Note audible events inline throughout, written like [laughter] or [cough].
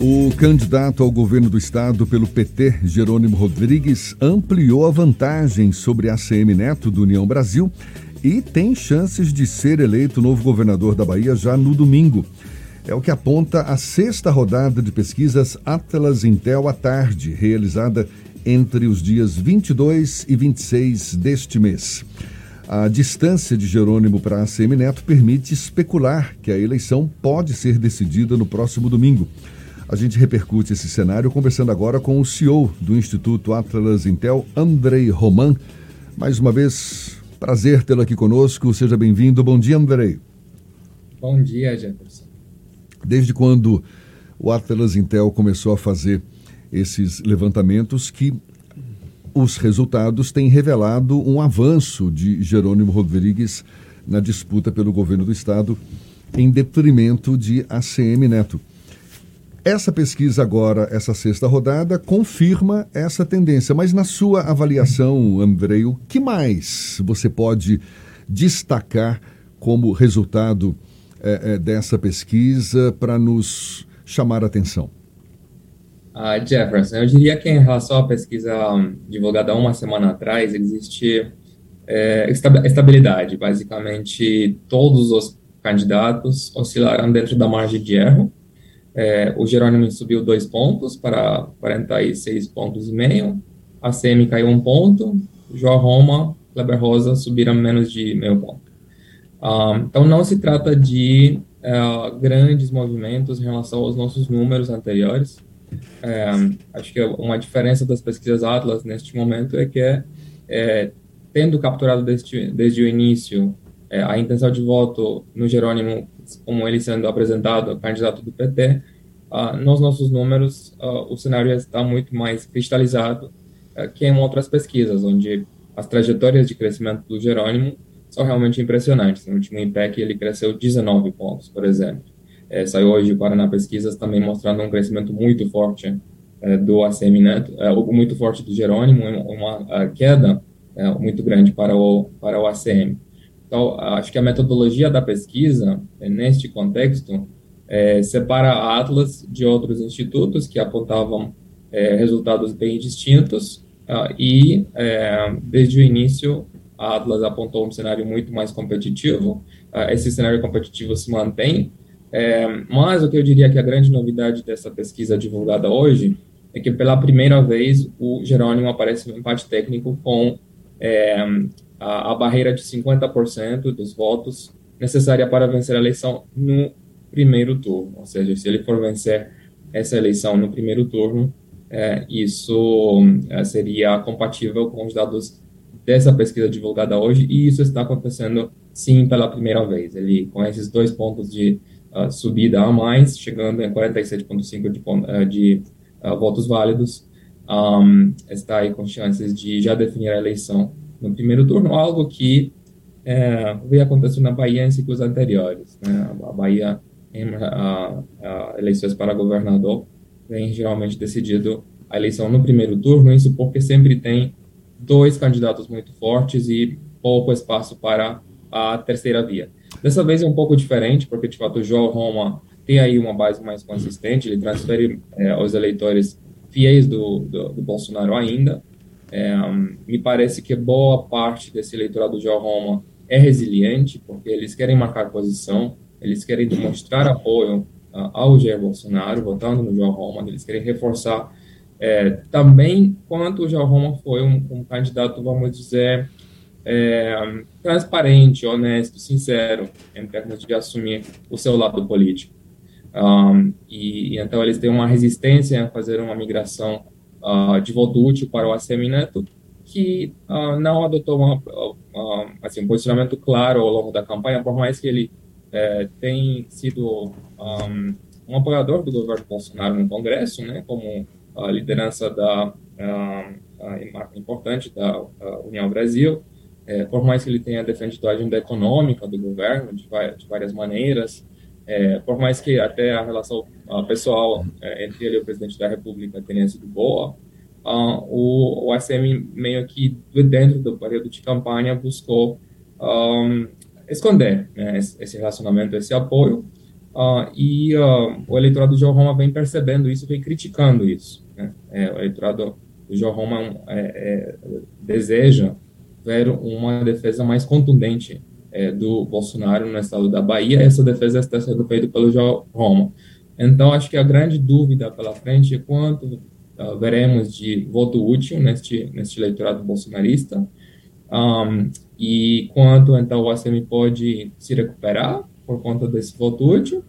O candidato ao governo do estado pelo PT, Jerônimo Rodrigues, ampliou a vantagem sobre a ACM Neto do União Brasil e tem chances de ser eleito novo governador da Bahia já no domingo. É o que aponta a sexta rodada de pesquisas Atlas Intel à tarde, realizada entre os dias 22 e 26 deste mês. A distância de Jerônimo para a ACM Neto permite especular que a eleição pode ser decidida no próximo domingo. A gente repercute esse cenário conversando agora com o CEO do Instituto Atlas Intel, Andrei Roman. Mais uma vez, prazer tê-lo aqui conosco. Seja bem-vindo. Bom dia, Andrei. Bom dia, Jefferson. Desde quando o Atlas Intel começou a fazer esses levantamentos que os resultados têm revelado um avanço de Jerônimo Rodrigues na disputa pelo governo do estado em detrimento de ACM Neto. Essa pesquisa agora, essa sexta rodada, confirma essa tendência. Mas na sua avaliação, Andrei, o que mais você pode destacar como resultado é, é, dessa pesquisa para nos chamar a atenção? Uh, Jefferson, eu diria que em relação à pesquisa divulgada uma semana atrás, existe é, estabilidade. Basicamente, todos os candidatos oscilaram dentro da margem de erro é, o Jerônimo subiu dois pontos para 46 pontos e meio. A CM caiu um ponto. João Roma, Kleber Rosa subiram menos de meio ponto. Um, então, não se trata de uh, grandes movimentos em relação aos nossos números anteriores. É, acho que uma diferença das pesquisas Atlas neste momento é que, é, tendo capturado desde, desde o início é, a intenção de voto no Jerônimo como ele sendo apresentado candidato do PT, uh, ah, nos nossos números uh, o cenário está muito mais cristalizado uh, que em outras pesquisas, onde as trajetórias de crescimento do Jerônimo são realmente impressionantes. No último IPEC ele cresceu 19 pontos, por exemplo. É, saiu hoje o Paraná Pesquisas também mostrando um crescimento muito forte é, do ACM Neto, é, muito forte do Jerônimo, uma, uma queda muito grande para o, para o ACM. Então, acho que a metodologia da pesquisa, é, neste contexto, é, separa a Atlas de outros institutos que apontavam é, resultados bem distintos uh, e, é, desde o início, a Atlas apontou um cenário muito mais competitivo. Uh, esse cenário competitivo se mantém, é, mas o que eu diria que a grande novidade dessa pesquisa divulgada hoje é que, pela primeira vez, o Jerônimo aparece no empate técnico com é, a, a barreira de 50% dos votos necessária para vencer a eleição no primeiro turno. Ou seja, se ele for vencer essa eleição no primeiro turno, é, isso é, seria compatível com os dados dessa pesquisa divulgada hoje, e isso está acontecendo sim pela primeira vez. Ele, com esses dois pontos de uh, subida a mais, chegando em 47,5% de, uh, de uh, votos válidos, um, está aí com chances de já definir a eleição no primeiro turno, algo que é, veio acontecendo na Bahia em ciclos anteriores. Né? A Bahia, em a, a eleições para governador, vem geralmente decidido a eleição no primeiro turno, isso porque sempre tem dois candidatos muito fortes e pouco espaço para a terceira via. Dessa vez é um pouco diferente, porque de fato o João Roma tem aí uma base mais consistente, ele transfere é, aos eleitores fiéis do, do, do Bolsonaro ainda, é, me parece que boa parte desse eleitorado de Roma é resiliente, porque eles querem marcar posição, eles querem demonstrar apoio uh, ao Jair Bolsonaro, votando no João Roma, eles querem reforçar é, também quanto o João Roma foi um, um candidato, vamos dizer, é, transparente, honesto, sincero, em termos de assumir o seu lado político. Um, e, e, então eles têm uma resistência a fazer uma migração uh, de voto útil para o ACM Neto, que uh, não adotou uma, assim, um posicionamento claro ao longo da campanha, por mais que ele uh, tenha sido um, um, apoiador do governo Bolsonaro no Congresso, né, como a liderança da importante da União Brasil, é, por mais que ele tenha defendido a agenda econômica do governo de, de várias maneiras, é, por mais que até a relação uh, pessoal é, entre ele e o presidente da República tenha sido boa, uh, o, o ACM meio que dentro do período de campanha buscou um, esconder né, esse relacionamento, esse apoio, uh, e uh, o eleitorado de João Roma vem percebendo isso, vem criticando isso. Né? É, o eleitorado do João Roma é, é, deseja ver uma defesa mais contundente é, do Bolsonaro no estado da Bahia. Essa defesa está sendo feita pelo João Roma. Então, acho que a grande dúvida pela frente é quanto uh, veremos de voto útil neste, neste eleitorado bolsonarista um, e quanto, então, o ACM pode se recuperar por conta desse voto útil.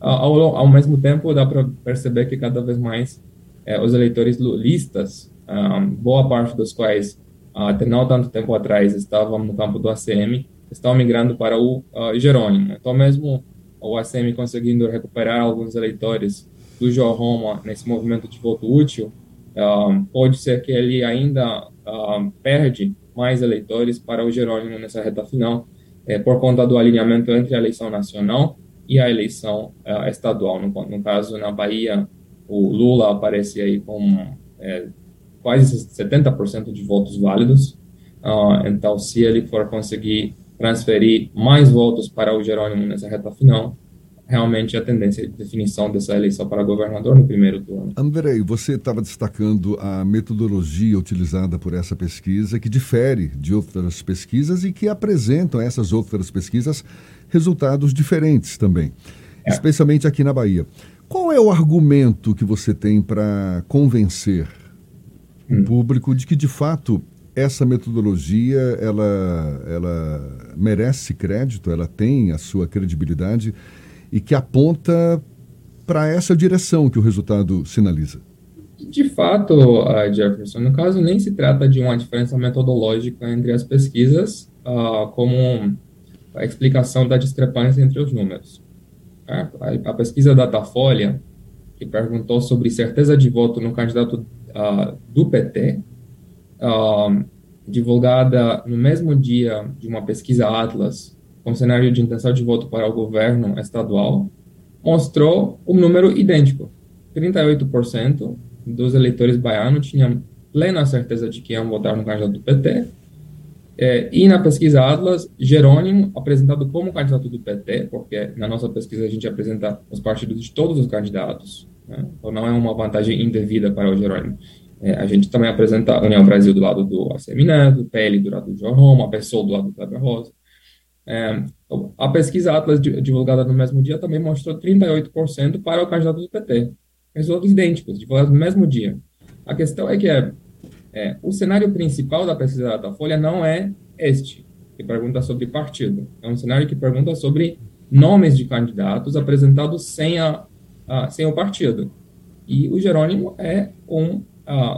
Uh, ao, ao mesmo tempo, dá para perceber que cada vez mais uh, os eleitores lulistas, um, boa parte dos quais até não tanto tempo atrás estavam no campo do ACM, estão migrando para o uh, Jerônimo. Então, mesmo o ACM conseguindo recuperar alguns eleitores do João Roma nesse movimento de voto útil, uh, pode ser que ele ainda uh, perde mais eleitores para o Jerônimo nessa reta final, por conta do alinhamento entre a eleição nacional e a eleição estadual. No, no, caso, na Bahia, o Lula aparece aí com quase 70% de votos válidos. então, se ele for conseguir transferir mais votos para o Jerônimo nessa reta final, realmente a tendência de definição dessa eleição para governador no primeiro turno. Andrei, você estava destacando a metodologia utilizada por essa pesquisa, que difere de outras pesquisas e que apresentam essas outras pesquisas resultados diferentes também, é. especialmente aqui na Bahia. Qual é o argumento que você tem para convencer hum. o público de que, de fato, essa metodologia ela, ela merece crédito, ela tem a sua credibilidade e que aponta para essa direção que o resultado sinaliza. De fato, Jefferson, no caso nem se trata de uma diferença metodológica entre as pesquisas, uh, como a explicação da discrepância entre os números. A, a pesquisa Datafolha, que perguntou sobre certeza de voto no candidato uh, do PT, divulgada no mesmo dia de uma pesquisa Atlas, com cenário de intenção de voto para o governo estadual, mostrou um número idêntico. 38% dos eleitores baianos tinham plena certeza de que iam votar no candidato do PT. É, e na pesquisa Atlas, Jerônimo, apresentado como candidato do PT, porque na nossa pesquisa a gente apresenta os partidos de todos os candidatos, né? então não é uma vantagem indevida para o Jerônimo. É, a gente também apresenta a União Brasil do lado do ACM Neto, PL do lado do João Roma, a PSOL do lado do Kleber Rosa. É, a pesquisa Atlas divulgada no mesmo dia também mostrou 38% para o candidato do PT. Resultados idênticos, divulgados no mesmo dia. A questão é que é, é, o cenário principal da pesquisa da Datafolha não é este, que pergunta sobre partido. É um cenário que pergunta sobre nomes de candidatos apresentados sem, a, a sem o partido. E o Jerônimo é um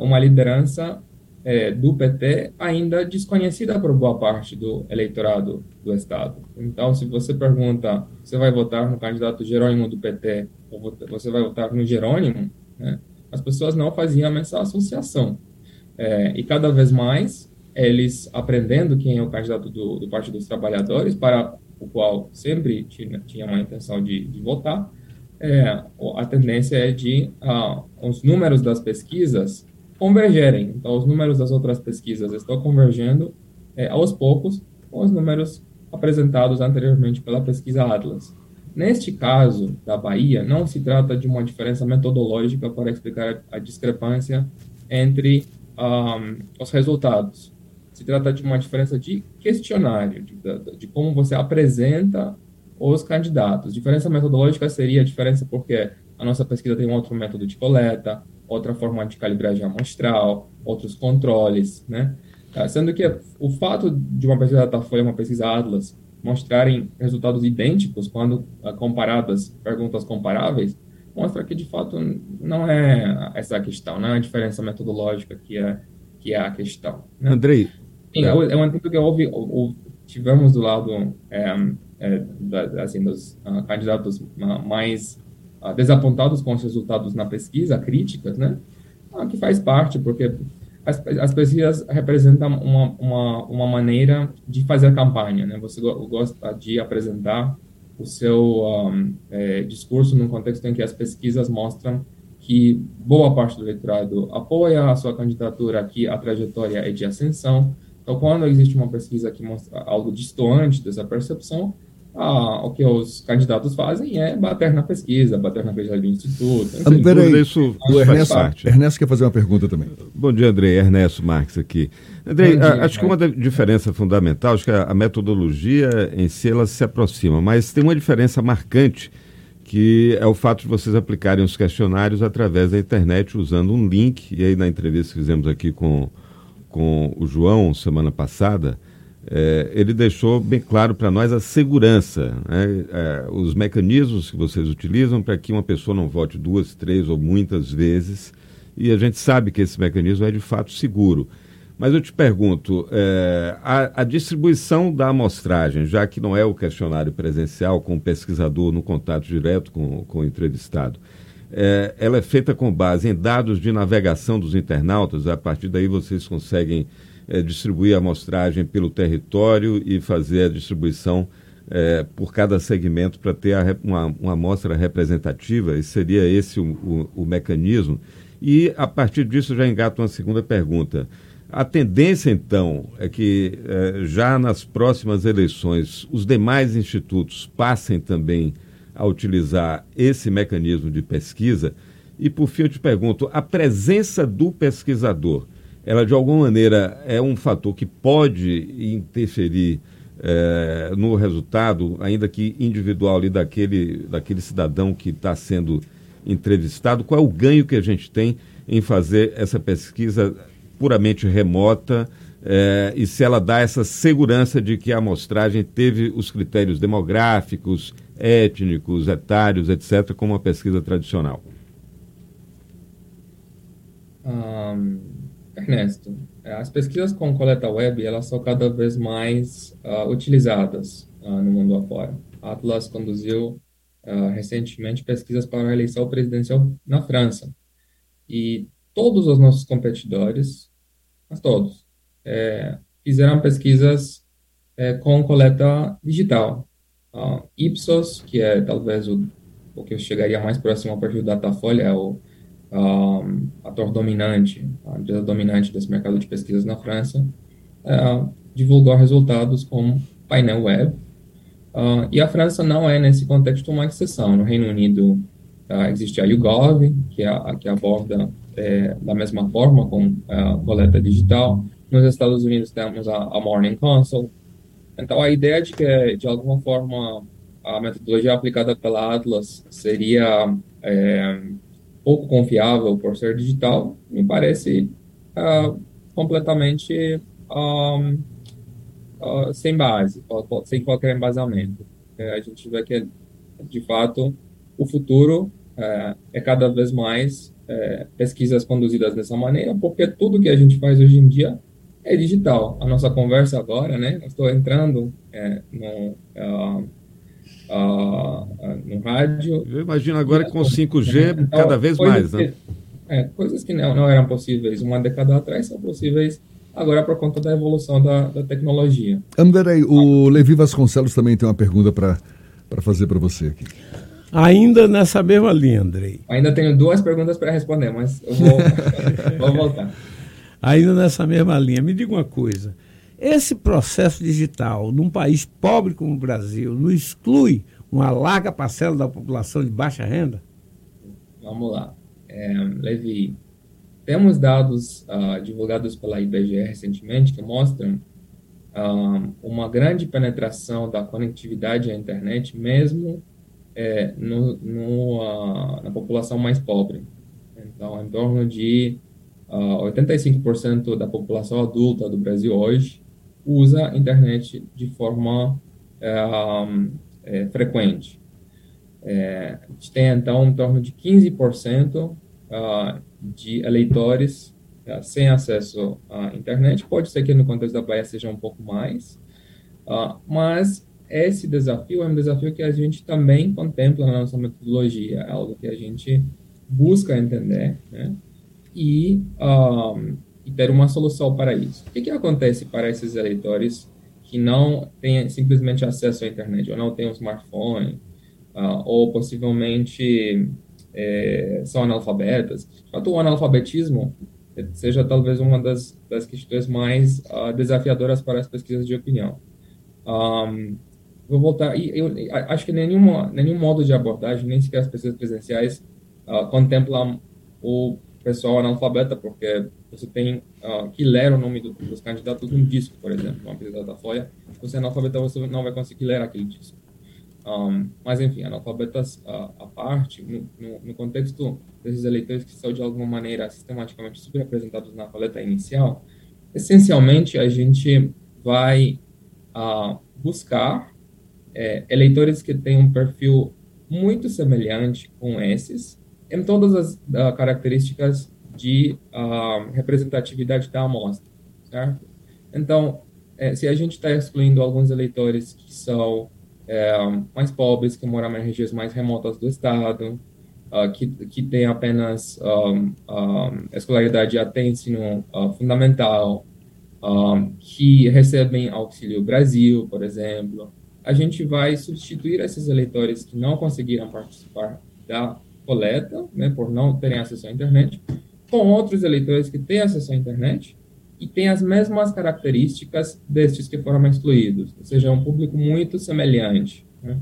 uma liderança é, do PT ainda desconhecida por boa parte do eleitorado do Estado. Então, se você pergunta, você vai votar no candidato Jerônimo do PT ou você vai votar no Jerônimo, né, as pessoas não faziam essa associação. É, e cada vez mais, eles aprendendo quem é o candidato do, do Partido dos Trabalhadores, para o qual sempre tinha, tinha uma intenção de, de votar, é, a tendência é de ah, os números das pesquisas convergerem. Então, os números das outras pesquisas estão convergendo é, aos poucos com os números apresentados anteriormente pela pesquisa Atlas. Neste caso da Bahia, não se trata de uma diferença metodológica para explicar a discrepância entre um, os resultados. Se trata de uma diferença de questionário, de, de, de como você apresenta os candidatos. Diferença metodológica seria a diferença porque a nossa pesquisa tem um outro método de coleta, outra forma de calibragem amostral, outros controles, né? Ah, sendo que o fato de uma pesquisa Datafolha e uma pesquisa Atlas mostrarem resultados idênticos quando ah, comparadas, perguntas comparáveis, mostra que de fato não é essa a questão, não é a diferença metodológica que é que é a questão. Né? Andrei, Sim, é, é um que houve, tivemos do lado é, é, assim, dos uh, candidatos mais uh, desapontados com os resultados na pesquisa, críticas, né? Que faz parte, porque as, as pesquisas representam uma, uma, uma maneira de fazer campanha, né? Você gosta de apresentar o seu um, é, discurso num contexto em que as pesquisas mostram que boa parte do eleitorado apoia a sua candidatura, que a trajetória é de ascensão. Então, quando existe uma pesquisa que mostra algo distante dessa percepção, ah, o que os candidatos fazem é bater na pesquisa, bater na pesquisa do instituto. Enfim, Peraí, isso, o Ernesto, parte. Ernesto quer fazer uma pergunta também. Bom dia, André. Ernesto Marques aqui. André, dia, acho que uma diferença fundamental, acho que a, a metodologia em si ela se aproxima, mas tem uma diferença marcante que é o fato de vocês aplicarem os questionários através da internet usando um link. E aí na entrevista que fizemos aqui com, com o João semana passada, é, ele deixou bem claro para nós a segurança, né? é, os mecanismos que vocês utilizam para que uma pessoa não vote duas, três ou muitas vezes, e a gente sabe que esse mecanismo é de fato seguro. Mas eu te pergunto, é, a, a, distribuição da amostragem, já que não é o questionário presencial com o pesquisador no contato direto com, com o entrevistado, é, ela é feita com base em dados de navegação dos internautas, a partir daí vocês conseguem é, distribuir a amostragem pelo território e fazer a distribuição é, por cada segmento para ter a, uma, uma amostra representativa, e seria esse o, o, o, mecanismo. E, a partir disso, já engato uma segunda pergunta. A tendência, então, é que é, já nas próximas eleições os demais institutos passem também a utilizar esse mecanismo de pesquisa. E, por fim, eu te pergunto: a presença do pesquisador ela de alguma maneira é um fator que pode interferir é, no resultado, ainda que individual ali daquele, daquele cidadão que está sendo entrevistado. Qual é o ganho que a gente tem em fazer essa pesquisa puramente remota é, e se ela dá essa segurança de que a amostragem teve os critérios demográficos, étnicos, etários, etc., como uma pesquisa tradicional? Um Ernesto, as pesquisas com coleta web elas são cada vez mais uh, utilizadas uh, no mundo afora. A Atlas conduziu uh, recentemente pesquisas para a eleição presidencial na França. E todos os nossos competidores, mas todos, é, fizeram pesquisas é, com coleta digital. Ipsos, que é talvez o, o que eu chegaria mais próximo ao perfil Datafolha, é o um, ator dominante, a empresa dominante desse mercado de pesquisas na França, uh, divulgou resultados com painel web. Uh, e a França não é, nesse contexto, uma exceção. No Reino Unido uh, existe a YouGov, que, é, que aborda é, da mesma forma, com coleta digital. Nos Estados Unidos temos a, a Morning Consult. Então, a ideia de que, de alguma forma, a metodologia aplicada pela Atlas seria é, pouco confiável por ser digital, me parece uh, completamente um, uh, sem base, sem qualquer embasamento. É, a gente vê que, de fato, o futuro é, é cada vez mais é, pesquisas conduzidas dessa maneira, porque tudo que a gente faz hoje em dia é digital. A nossa conversa agora, né? Eu estou entrando no, uh, no rádio. Eu imagino agora com 5G então, cada vez mais, né? é, coisas que não, não eram possíveis uma década atrás são possíveis agora por conta da evolução da, da tecnologia. Anderei, o Levi Vasconcelos também tem uma pergunta para fazer para você aqui. Ainda nessa mesma linha, Andrei. Ainda tenho duas perguntas para responder, mas eu vou, [laughs] vou voltar. Ainda nessa mesma linha, me diga uma coisa. Esse processo digital, num país pobre como o Brasil, não exclui uma larga parcela da população de baixa renda? Vamos lá. É, Levi, temos dados uh, divulgados pela IBGE recentemente que mostram uh, uma grande penetração da conectividade à internet, mesmo é, no, no, uh, na população mais pobre. Então, em torno de 85% da população adulta do Brasil hoje usa a internet de forma é, é, frequente. É, a gente tem, então, em torno de 15% uh, ah, de eleitores uh, sem acesso à internet. Pode ser que no contexto da Bahia seja um pouco mais, uh, mas esse desafio é um desafio que a gente também contempla na nossa metodologia, é algo que a gente busca entender, né? E um, e ter uma solução para isso. O que, que acontece para esses eleitores que não têm simplesmente acesso à internet, ou não têm um smartphone, uh, ou possivelmente é, são analfabetas? Fato, o analfabetismo seja talvez uma das, das questões mais uh, desafiadoras para as pesquisas de opinião. Um, vou voltar. E eu, acho que nenhum, nenhum modo de abordagem, nem sequer as pesquisas presenciais, uh, contemplam o pessoal analfabeta, porque você tem uh, que ler o nome do, dos candidatos num disco, por exemplo, uma Folha. Se você é analfabeta, você não vai conseguir ler aquele disco. Um, mas, enfim, analfabetas uh, à parte, no, no, no, contexto desses eleitores que são, de alguma maneira, sistematicamente subrepresentados na coleta inicial, essencialmente a gente vai uh, buscar é, eleitores que têm um perfil muito semelhante com esses, em todas as uh, características de uh, representatividade da amostra, certo? Então, é, se a gente está excluindo alguns eleitores que são é, mais pobres, que moram em regiões mais remotas do estado, uh, que, que têm apenas um, um, escolaridade até ensino uh, fundamental, um, que recebem Auxílio Brasil, por exemplo, a gente vai substituir esses eleitores que não conseguiram participar da coleta, né, por não terem acesso à internet, com outros eleitores que têm acesso à internet e têm as mesmas características destes que foram excluídos, ou seja, é um público muito semelhante. Né?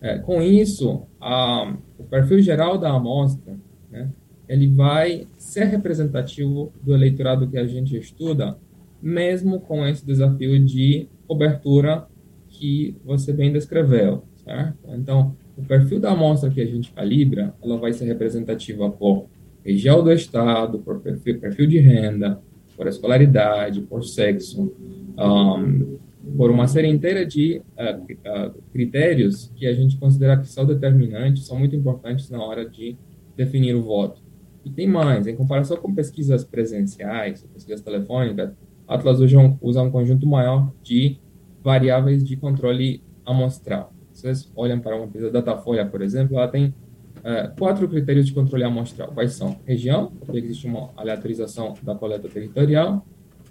É, com isso, a, o perfil geral da amostra, né, ele vai ser representativo do eleitorado que a gente estuda, mesmo com esse desafio de cobertura que você bem descreveu, certo? Então, o perfil da amostra que a gente calibra, ela vai ser representativa por região do estado, por perfil, perfil de renda, por escolaridade, por sexo, um, por uma série inteira de uh, uh, critérios que a gente considera que são determinantes, são muito importantes na hora de definir o voto. E tem mais, em comparação com pesquisas presenciais, pesquisas telefônicas, Atlas um, usa um conjunto maior de variáveis de controle amostral vocês olham para uma pesquisa Datafolha, por exemplo, ela tem uh, quatro critérios de controle amostral. Quais são? Região, porque existe uma aleatorização da coleta territorial,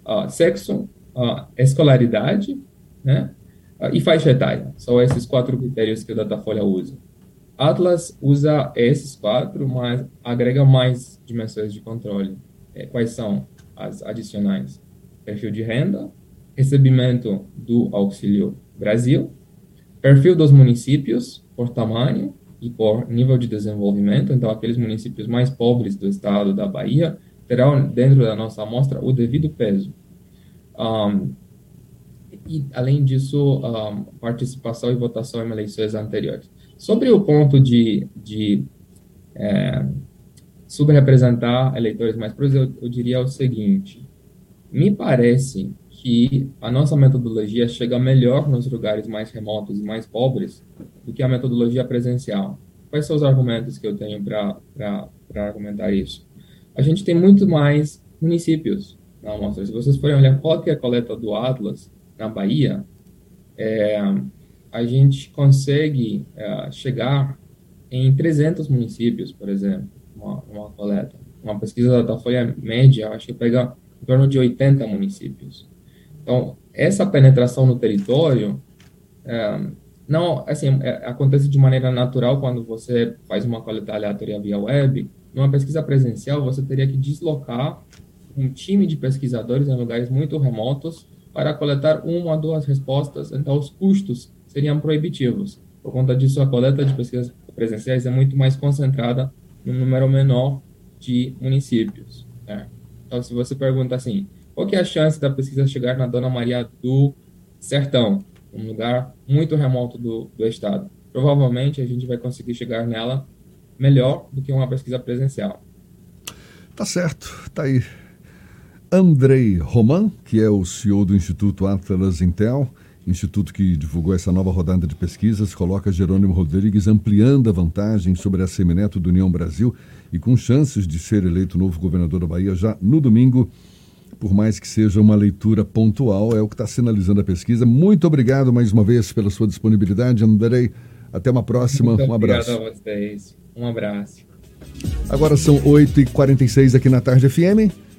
uh, sexo, uh, escolaridade, né? e faixa etária. São esses quatro critérios que o Datafolha usa. Atlas usa esses quatro, mas agrega mais dimensões de controle. É, quais são as adicionais? Perfil de renda, recebimento do Auxílio Brasil, Perfil dos municípios por tamanho e por nível de desenvolvimento. Então, aqueles municípios mais pobres do estado da Bahia terão dentro da nossa amostra o devido peso. Um, e, além disso, um, participação e votação em eleições anteriores. Sobre o ponto de, de é, subrepresentar eleitores mais pobres, eu, eu diria o seguinte: me parece que a nossa metodologia chega melhor nos lugares mais remotos e mais pobres do que a metodologia presencial. Quais são os argumentos que eu tenho para argumentar isso? A gente tem muito mais municípios na amostra. Se vocês forem olhar qualquer coleta do Atlas na Bahia, é, a gente consegue é, chegar em 300 municípios, por exemplo, uma, uma coleta. Uma pesquisa da Folha Média, acho que pega em torno de 80 municípios. Então, essa penetração no território é, não, assim, é, acontece de maneira natural quando você faz uma coleta aleatória via web. Numa pesquisa presencial, você teria que deslocar um time de pesquisadores em lugares muito remotos para coletar uma ou duas respostas, então os custos seriam proibitivos. Por conta disso, a coleta de pesquisas presenciais é muito mais concentrada num número menor de municípios. Né? Então, se você pergunta assim, qual que é a chance da pesquisa chegar na Dona Maria do Sertão, um lugar muito remoto do, do estado? Provavelmente a gente vai conseguir chegar nela melhor do que uma pesquisa presencial. Tá certo, tá aí. Andrei Roman, que é o CEO do Instituto Atlas Intel, instituto que divulgou essa nova rodada de pesquisas, coloca Jerônimo Rodrigues ampliando a vantagem sobre a Semineto do União Brasil e com chances de ser eleito novo governador da Bahia já no domingo por mais que seja uma leitura pontual, é o que está sinalizando a pesquisa. Muito obrigado mais uma vez pela sua disponibilidade, Andrei. Até uma próxima. Muito um abraço. Obrigado a vocês. Um abraço. Agora são 8h46 aqui na Tarde FM.